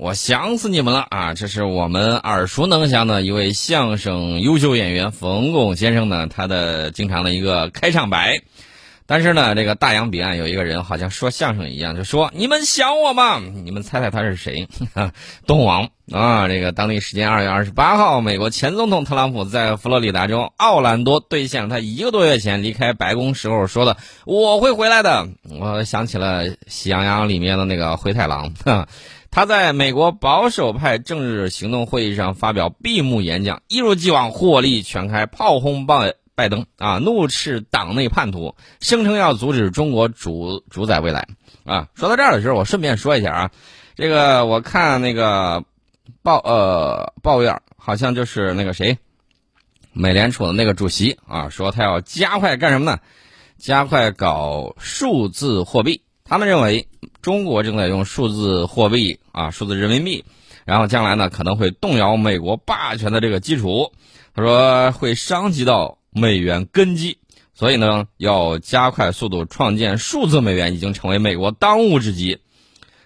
我想死你们了啊！这是我们耳熟能详的一位相声优秀演员冯巩先生呢，他的经常的一个开场白。但是呢，这个大洋彼岸有一个人，好像说相声一样，就说：“你们想我吗？”你们猜猜他是谁？东王啊！这个当地时间二月二十八号，美国前总统特朗普在佛罗里达州奥兰多兑现了他一个多月前离开白宫时候说的：“我会回来的。”我想起了《喜羊羊》里面的那个灰太狼。他在美国保守派政治行动会议上发表闭幕演讲，一如既往火力全开，炮轰拜。拜登啊，怒斥党内叛徒，声称要阻止中国主主宰未来啊！说到这儿的时候，我顺便说一下啊，这个我看那个报呃鲍威尔，好像就是那个谁，美联储的那个主席啊，说他要加快干什么呢？加快搞数字货币。他们认为中国正在用数字货币啊，数字人民币，然后将来呢可能会动摇美国霸权的这个基础。他说会伤及到。美元根基，所以呢，要加快速度创建数字美元，已经成为美国当务之急。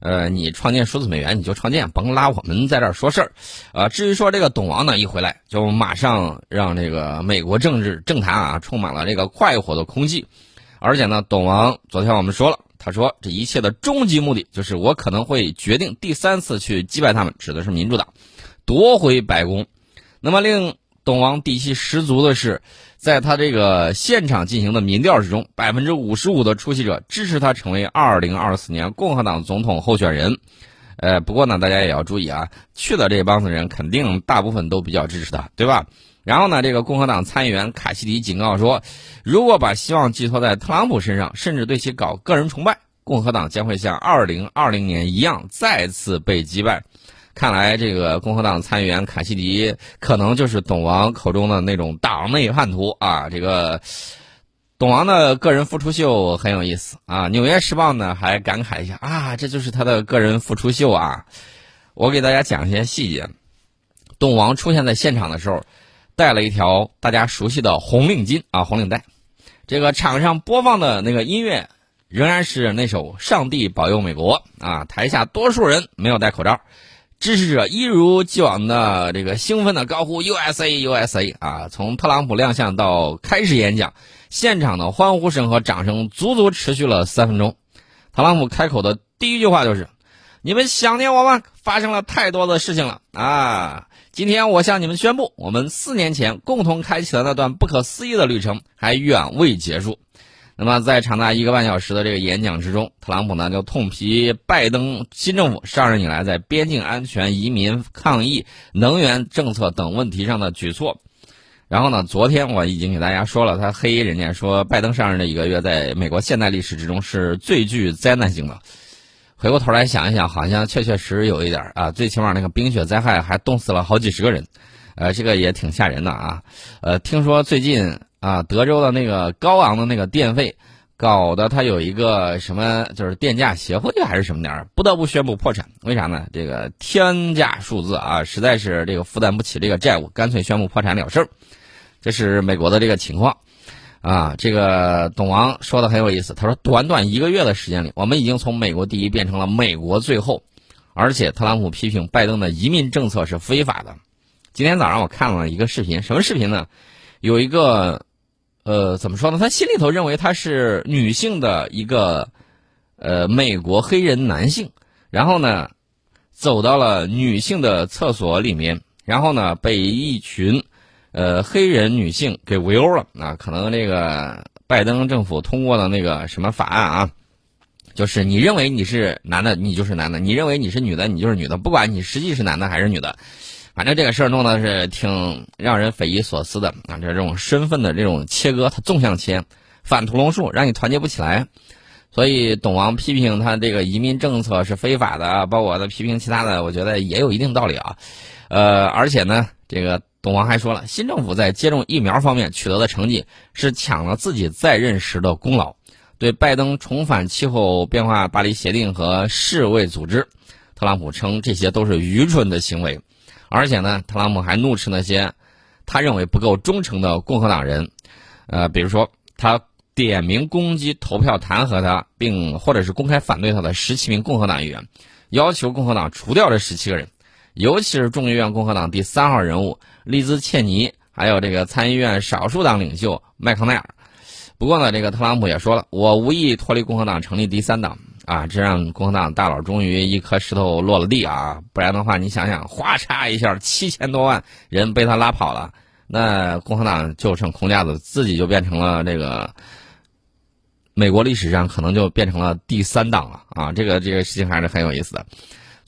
呃，你创建数字美元，你就创建，甭拉我们在这儿说事儿。啊，至于说这个董王呢，一回来就马上让这个美国政治政坛啊充满了这个快活的空气。而且呢，董王昨天我们说了，他说这一切的终极目的就是我可能会决定第三次去击败他们，指的是民主党，夺回白宫。那么令董王底气十足的是。在他这个现场进行的民调之中，百分之五十五的出席者支持他成为二零二四年共和党总统候选人。呃，不过呢，大家也要注意啊，去的这帮子人肯定大部分都比较支持他，对吧？然后呢，这个共和党参议员卡西迪警告说，如果把希望寄托在特朗普身上，甚至对其搞个人崇拜，共和党将会像二零二零年一样再次被击败。看来，这个共和党参议员卡西迪可能就是董王口中的那种党内叛徒啊！这个董王的个人复出秀很有意思啊，《纽约时报》呢还感慨一下啊，这就是他的个人复出秀啊！我给大家讲一些细节。董王出现在现场的时候，带了一条大家熟悉的红领巾啊，红领带。这个场上播放的那个音乐仍然是那首《上帝保佑美国》啊，台下多数人没有戴口罩。支持者一如既往的这个兴奋的高呼 USA USA 啊！从特朗普亮相到开始演讲，现场的欢呼声和掌声足足持续了三分钟。特朗普开口的第一句话就是：“你们想念我吗？发生了太多的事情了啊！今天我向你们宣布，我们四年前共同开启的那段不可思议的旅程还远未结束。”那么，在长达一个半小时的这个演讲之中，特朗普呢就痛批拜登新政府上任以来在边境安全、移民、抗疫、能源政策等问题上的举措。然后呢，昨天我已经给大家说了，他黑人家说拜登上任的一个月在美国现代历史之中是最具灾难性的。回过头来想一想，好像确确实实有一点啊，最起码那个冰雪灾害还冻死了好几十个人，呃，这个也挺吓人的啊。呃，听说最近。啊，德州的那个高昂的那个电费，搞得他有一个什么，就是电价协会还是什么点儿，不得不宣布破产。为啥呢？这个天价数字啊，实在是这个负担不起这个债务，干脆宣布破产了事儿。这是美国的这个情况。啊，这个董王说的很有意思，他说，短短一个月的时间里，我们已经从美国第一变成了美国最后。而且，特朗普批评拜登的移民政策是非法的。今天早上我看了一个视频，什么视频呢？有一个。呃，怎么说呢？他心里头认为他是女性的一个，呃，美国黑人男性，然后呢，走到了女性的厕所里面，然后呢，被一群，呃，黑人女性给围殴了。啊，可能这个拜登政府通过的那个什么法案啊，就是你认为你是男的，你就是男的；你认为你是女的，你就是女的，不管你实际是男的还是女的。反正这个事儿弄的是挺让人匪夷所思的啊！这这种身份的这种切割，它纵向切，反屠龙术，让你团结不起来。所以董王批评他这个移民政策是非法的啊，包括他批评其他的，我觉得也有一定道理啊。呃，而且呢，这个董王还说了，新政府在接种疫苗方面取得的成绩是抢了自己在任时的功劳。对拜登重返气候变化巴黎协定和世卫组织，特朗普称这些都是愚蠢的行为。而且呢，特朗普还怒斥那些他认为不够忠诚的共和党人，呃，比如说他点名攻击投票弹劾他，并或者是公开反对他的十七名共和党议员，要求共和党除掉这十七个人，尤其是众议院共和党第三号人物利兹·切尼，还有这个参议院少数党领袖麦康奈尔。不过呢，这个特朗普也说了，我无意脱离共和党成立第三党啊，这让共和党大佬终于一颗石头落了地啊！不然的话，你想想，哗嚓一下，七千多万人被他拉跑了，那共和党就剩空架子，自己就变成了这个。美国历史上可能就变成了第三党了啊！这个这个事情还是很有意思的。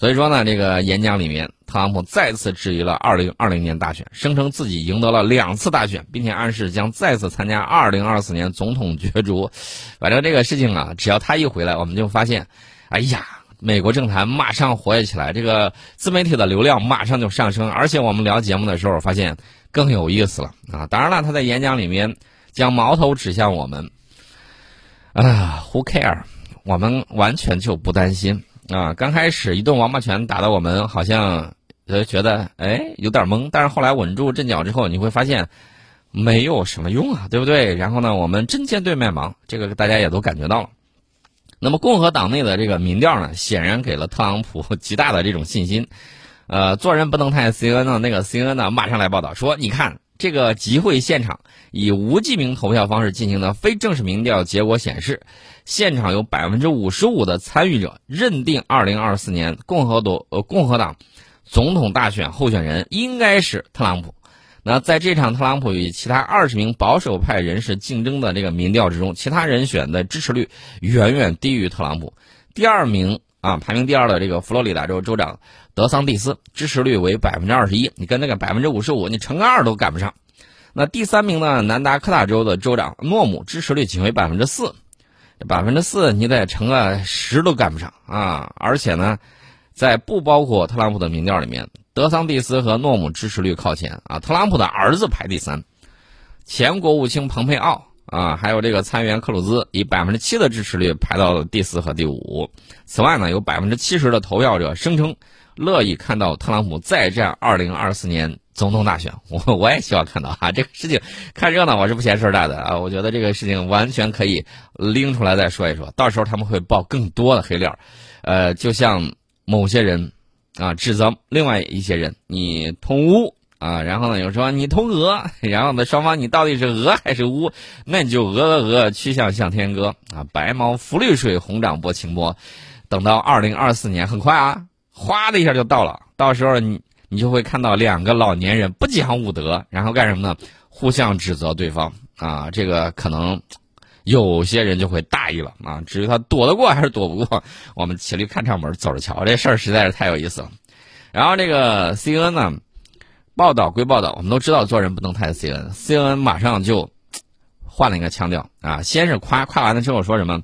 所以说呢，这个演讲里面，特朗普再次质疑了2020年大选，声称自己赢得了两次大选，并且暗示将再次参加2024年总统角逐。反正这个事情啊，只要他一回来，我们就发现，哎呀，美国政坛马上活跃起来，这个自媒体的流量马上就上升，而且我们聊节目的时候发现更有意思了啊！当然了，他在演讲里面将矛头指向我们。啊，Who care？我们完全就不担心啊！刚开始一顿王八拳打的我们好像呃觉得哎有点懵，但是后来稳住阵脚之后，你会发现没有什么用啊，对不对？然后呢，我们针尖对麦芒，这个大家也都感觉到了。那么共和党内的这个民调呢，显然给了特朗普 极大的这种信心。呃，做人不能太 C N 呢，那个 C N 呢马上来报道说，你看。这个集会现场以无记名投票方式进行的非正式民调结果显示，现场有百分之五十五的参与者认定二零二四年共和党呃共和党总统大选候选人应该是特朗普。那在这场特朗普与其他二十名保守派人士竞争的这个民调之中，其他人选的支持率远远低于特朗普。第二名啊，排名第二的这个佛罗里达州州长。德桑蒂斯支持率为百分之二十一，你跟那个百分之五十五，你乘个二都赶不上。那第三名呢？南达科他州的州长诺姆支持率仅为百分之四，百分之四你得乘个十都赶不上啊！而且呢，在不包括特朗普的民调里面，德桑蒂斯和诺姆支持率靠前啊，特朗普的儿子排第三，前国务卿蓬佩奥啊，还有这个参议员克鲁兹以百分之七的支持率排到了第四和第五。此外呢，有百分之七十的投票者声称。乐意看到特朗普再战二零二四年总统大选，我我也希望看到啊，这个事情看热闹我是不嫌事儿大的啊，我觉得这个事情完全可以拎出来再说一说，到时候他们会爆更多的黑料，呃，就像某些人啊指责另外一些人你通乌啊，然后呢又说你通俄，然后呢双方你到底是俄还是乌，那你就俄俄俄曲项向天歌啊，白毛浮绿水，红掌拨清波，等到二零二四年很快啊。哗的一下就到了，到时候你你就会看到两个老年人不讲武德，然后干什么呢？互相指责对方啊，这个可能有些人就会大意了啊。至于他躲得过还是躲不过，我们骑驴看唱本，走着瞧。这事儿实在是太有意思了。然后这个 C N 呢，报道归报道，我们都知道做人不能太 C N，C N 马上就换了一个腔调啊，先是夸夸完了之后说什么？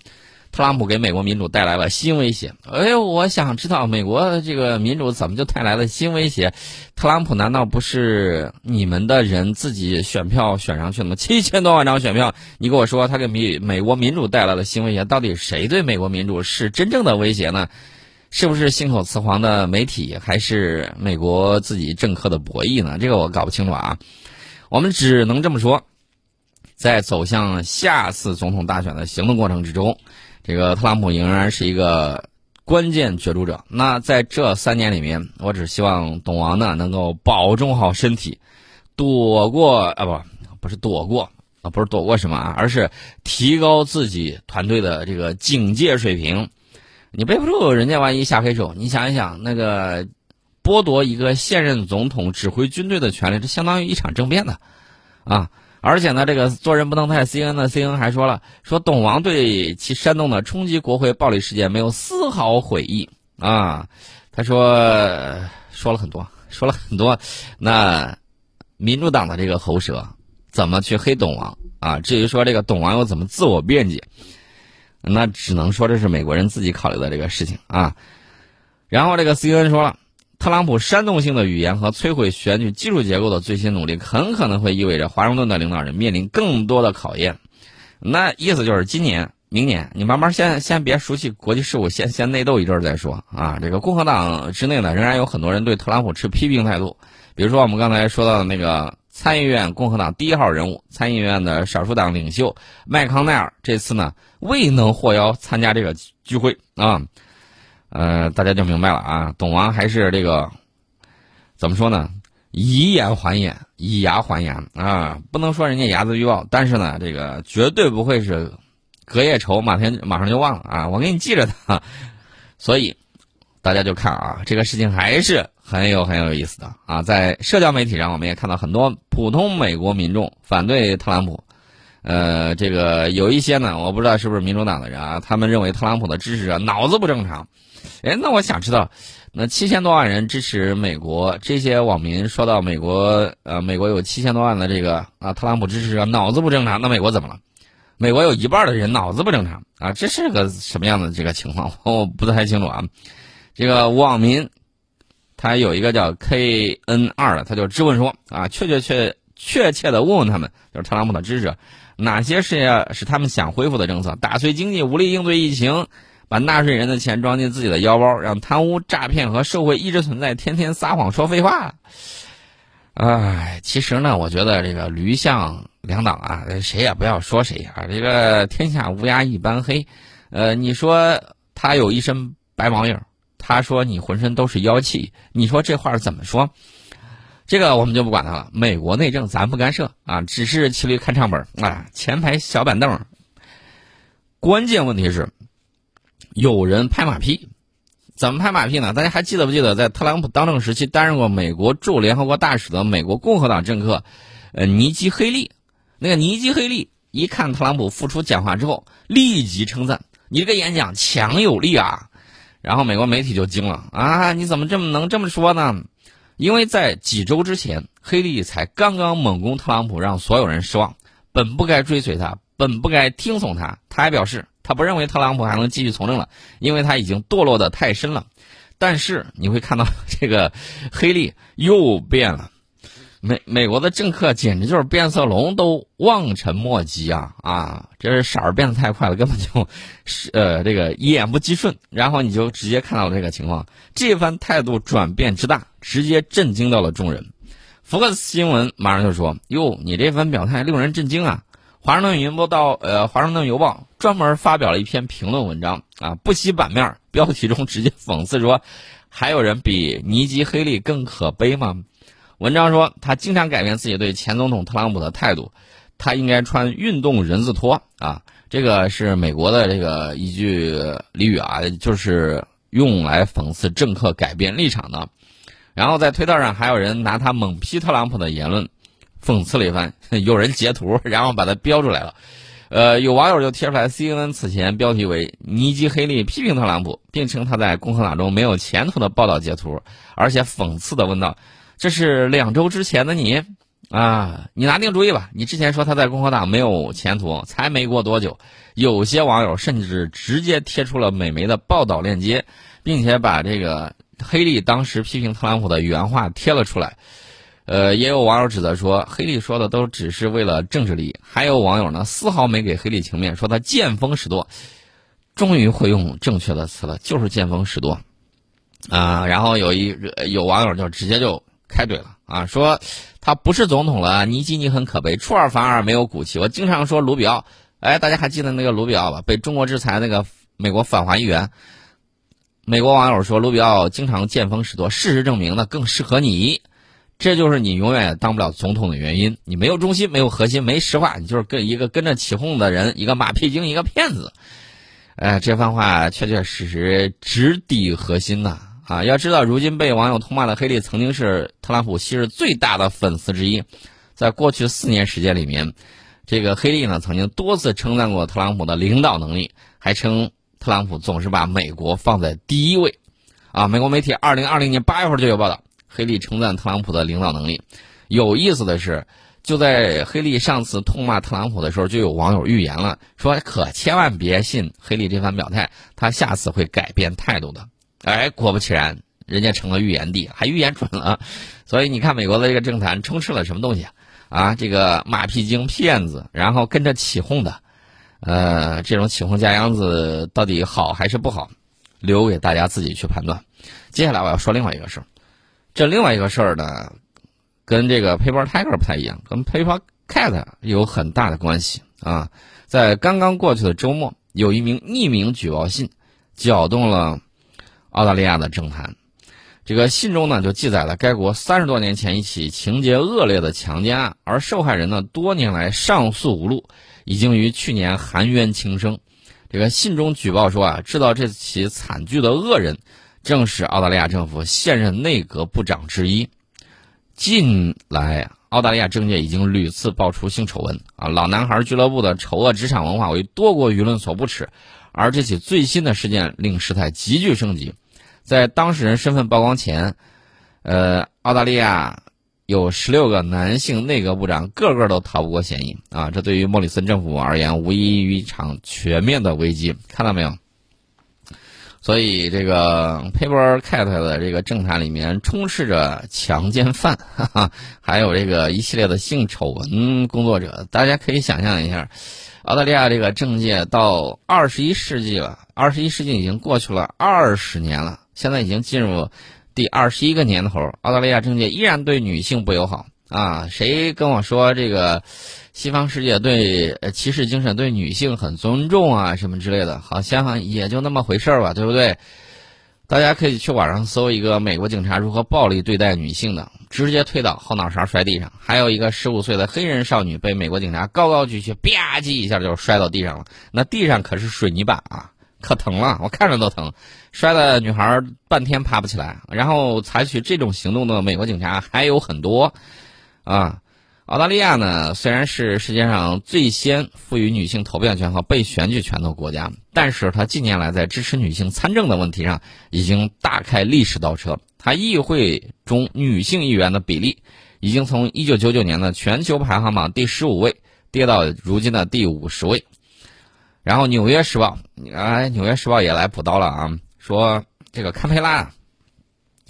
特朗普给美国民主带来了新威胁。哎呦，我想知道美国这个民主怎么就带来了新威胁？特朗普难道不是你们的人自己选票选上去的吗？七千多万张选票，你给我说他给美美国民主带来了新威胁，到底谁对美国民主是真正的威胁呢？是不是信口雌黄的媒体，还是美国自己政客的博弈呢？这个我搞不清楚啊。我们只能这么说，在走向下次总统大选的行动过程之中。这个特朗普仍然是一个关键角逐者。那在这三年里面，我只希望董王呢能够保重好身体，躲过啊不不是躲过啊不是躲过什么啊，而是提高自己团队的这个警戒水平。你背不住人家万一下黑手，你想一想，那个剥夺一个现任总统指挥军队的权利，这相当于一场政变呢啊。而且呢，这个做人不能太 C N 的 C N 还说了，说董王对其煽动的冲击国会暴力事件没有丝毫悔意啊。他说说了很多，说了很多。那民主党的这个喉舌怎么去黑董王啊？至于说这个董王又怎么自我辩解，那只能说这是美国人自己考虑的这个事情啊。然后这个 CNN 说了。特朗普煽动性的语言和摧毁选举技术结构的最新努力，很可能会意味着华盛顿的领导人面临更多的考验。那意思就是，今年、明年，你慢慢先先别熟悉国际事务，先先内斗一阵再说啊。这个共和党之内呢，仍然有很多人对特朗普持批评态度。比如说，我们刚才说到的那个参议院共和党第一号人物、参议院的少数党领袖麦康奈尔，这次呢未能获邀参加这个聚会啊。呃，大家就明白了啊。董王还是这个怎么说呢？以眼还眼，以牙还牙啊！不能说人家睚眦必报，但是呢，这个绝对不会是隔夜仇，马天马上就忘了啊！我给你记着的。所以大家就看啊，这个事情还是很有很有意思的啊。在社交媒体上，我们也看到很多普通美国民众反对特朗普。呃，这个有一些呢，我不知道是不是民主党的人啊，他们认为特朗普的支持者脑子不正常。哎，那我想知道。那七千多万人支持美国，这些网民说到美国，呃，美国有七千多万的这个啊，特朗普支持者脑子不正常，那美国怎么了？美国有一半的人脑子不正常啊，这是个什么样的这个情况？我不太清楚啊。这个网民他有一个叫 K N 二的，他就质问说啊，确确确确切的问问他们，就是特朗普的支持者，哪些是是他们想恢复的政策？打碎经济，无力应对疫情。把纳税人的钱装进自己的腰包，让贪污、诈骗和受贿一直存在，天天撒谎说废话。哎，其实呢，我觉得这个驴象两党啊，谁也不要说谁啊。这个天下乌鸦一般黑，呃，你说他有一身白毛印他说你浑身都是妖气，你说这话怎么说？这个我们就不管他了。美国内政咱不干涉啊，只是骑驴看唱本啊，前排小板凳。关键问题是。有人拍马屁，怎么拍马屁呢？大家还记得不记得，在特朗普当政时期担任过美国驻联合国大使的美国共和党政客，呃，尼基·黑利。那个尼基·黑利一看特朗普复出讲话之后，立即称赞：“你这个演讲强有力啊！”然后美国媒体就惊了：“啊，你怎么这么能这么说呢？”因为在几周之前，黑利才刚刚猛攻特朗普，让所有人失望，本不该追随他，本不该听从他。他还表示。他不认为特朗普还能继续从政了，因为他已经堕落的太深了。但是你会看到这个黑利又变了，美美国的政客简直就是变色龙，都望尘莫及啊啊！这是色儿变得太快了，根本就是呃这个一言不及顺，然后你就直接看到了这个情况。这番态度转变之大，直接震惊到了众人。福克斯新闻马上就说：“哟，你这番表态令人震惊啊！”华盛顿邮报到呃，华盛顿邮报专门发表了一篇评论文章啊，不惜版面，标题中直接讽刺说：“还有人比尼基·黑利更可悲吗？”文章说他经常改变自己对前总统特朗普的态度，他应该穿运动人字拖啊，这个是美国的这个一句俚语啊，就是用来讽刺政客改变立场的。然后在推特上还有人拿他猛批特朗普的言论。讽刺了一番，有人截图，然后把它标出来了。呃，有网友就贴出来，CNN 此前标题为“尼基·黑利批评特朗普，并称他在共和党中没有前途”的报道截图，而且讽刺的问道：“这是两周之前的你啊？你拿定主意吧！你之前说他在共和党没有前途，才没过多久。”有些网友甚至直接贴出了美媒的报道链接，并且把这个黑利当时批评特朗普的原话贴了出来。呃，也有网友指责说，黑利说的都只是为了政治利益。还有网友呢，丝毫没给黑利情面，说他见风使舵。终于会用正确的词了，就是见风使舵。啊，然后有一有网友就直接就开怼了啊，说他不是总统了，尼基尼很可悲，出尔反尔，没有骨气。我经常说卢比奥，哎，大家还记得那个卢比奥吧？被中国制裁那个美国反华议员。美国网友说卢比奥经常见风使舵，事实证明呢，更适合你。这就是你永远也当不了总统的原因。你没有中心，没有核心，没实话，你就是跟一个跟着起哄的人，一个马屁精，一个骗子。哎，这番话确确实实直抵核心呐！啊要知道，如今被网友痛骂的黑利，曾经是特朗普昔日最大的粉丝之一。在过去四年时间里面，这个黑利呢，曾经多次称赞过特朗普的领导能力，还称特朗普总是把美国放在第一位。啊，美国媒体二零二零年八月份就有报道。黑利称赞特朗普的领导能力。有意思的是，就在黑利上次痛骂特朗普的时候，就有网友预言了，说可千万别信黑利这番表态，他下次会改变态度的。哎，果不其然，人家成了预言帝，还预言准了。所以你看，美国的这个政坛充斥了什么东西啊？啊，这个马屁精、骗子，然后跟着起哄的，呃，这种起哄架秧子到底好还是不好，留给大家自己去判断。接下来我要说另外一个事儿。这另外一个事儿呢，跟这个 Paper Tiger 不太一样，跟 Paper Cat 有很大的关系啊。在刚刚过去的周末，有一名匿名举报信，搅动了澳大利亚的政坛。这个信中呢就记载了该国三十多年前一起情节恶劣的强奸案，而受害人呢多年来上诉无路，已经于去年含冤轻生。这个信中举报说啊，制造这起惨剧的恶人，正是澳大利亚政府现任内阁部长之一。近来，澳大利亚政界已经屡次爆出性丑闻啊，老男孩俱乐部的丑恶职场文化为多国舆论所不齿，而这起最新的事件令事态急剧升级。在当事人身份曝光前，呃，澳大利亚有十六个男性内阁部长，个个都逃不过嫌疑啊！这对于莫里森政府而言，无异于一场全面的危机。看到没有？所以，这个 Paper Cat 的这个政坛里面充斥着强奸犯，哈哈，还有这个一系列的性丑闻工作者。大家可以想象一下，澳大利亚这个政界到二十一世纪了，二十一世纪已经过去了二十年了，现在已经进入第二十一个年头，澳大利亚政界依然对女性不友好啊！谁跟我说这个？西方世界对骑士精神、对女性很尊重啊，什么之类的，好像也就那么回事儿吧，对不对？大家可以去网上搜一个美国警察如何暴力对待女性的，直接推倒，后脑勺摔地上。还有一个十五岁的黑人少女被美国警察高高举起，吧唧一下就摔到地上了，那地上可是水泥板啊，可疼了，我看着都疼。摔的女孩半天爬不起来，然后采取这种行动的美国警察还有很多，啊。澳大利亚呢，虽然是世界上最先赋予女性投票权和被选举权的国家，但是它近年来在支持女性参政的问题上已经大开历史倒车。它议会中女性议员的比例已经从1999年的全球排行榜第十五位跌到如今的第五十位。然后《纽约时报》哎，《纽约时报》也来补刀了啊，说这个堪培拉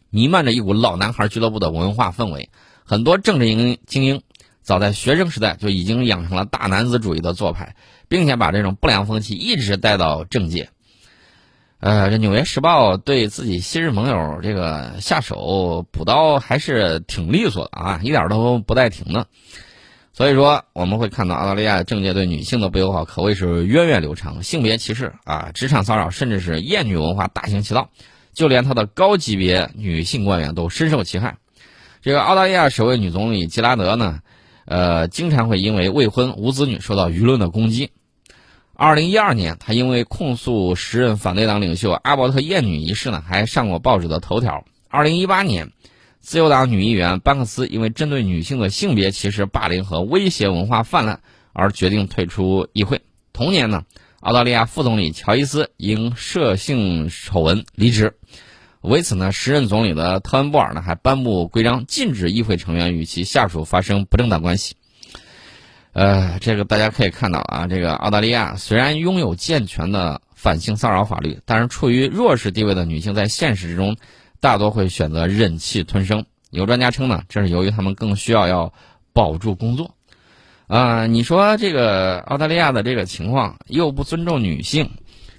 弥漫着一股老男孩俱乐部的文化氛围，很多政治英精英。早在学生时代就已经养成了大男子主义的做派，并且把这种不良风气一直带到政界。呃，这《纽约时报》对自己昔日盟友这个下手补刀还是挺利索的啊，一点都不带停的。所以说，我们会看到澳大利亚政界对女性的不友好可谓是源远流长，性别歧视啊，职场骚扰，甚至是厌女文化大行其道，就连他的高级别女性官员都深受其害。这个澳大利亚首位女总理吉拉德呢？呃，经常会因为未婚无子女受到舆论的攻击。二零一二年，他因为控诉时任反对党领袖阿伯特厌女一事呢，还上过报纸的头条。二零一八年，自由党女议员班克斯因为针对女性的性别歧视、霸凌和威胁文化泛滥而决定退出议会。同年呢，澳大利亚副总理乔伊斯因涉性丑闻离职。为此呢，时任总理的特恩布尔呢还颁布规章，禁止议会成员与其下属发生不正当关系。呃，这个大家可以看到啊，这个澳大利亚虽然拥有健全的反性骚扰法律，但是处于弱势地位的女性在现实之中，大多会选择忍气吞声。有专家称呢，这是由于他们更需要要保住工作。啊，你说这个澳大利亚的这个情况又不尊重女性。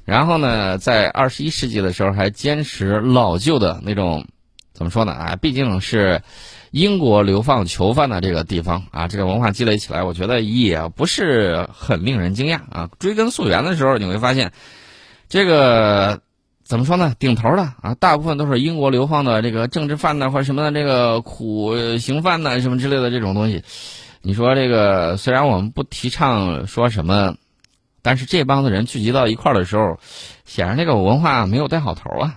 然后呢，在二十一世纪的时候还坚持老旧的那种，怎么说呢？啊，毕竟是英国流放囚犯的这个地方啊，这个文化积累起来，我觉得也不是很令人惊讶啊。追根溯源的时候，你会发现，这个怎么说呢？顶头的啊，大部分都是英国流放的这个政治犯呢，或者什么的这个苦刑犯呢，什么之类的这种东西。你说这个，虽然我们不提倡说什么。但是这帮子人聚集到一块儿的时候，显然这个文化没有带好头啊。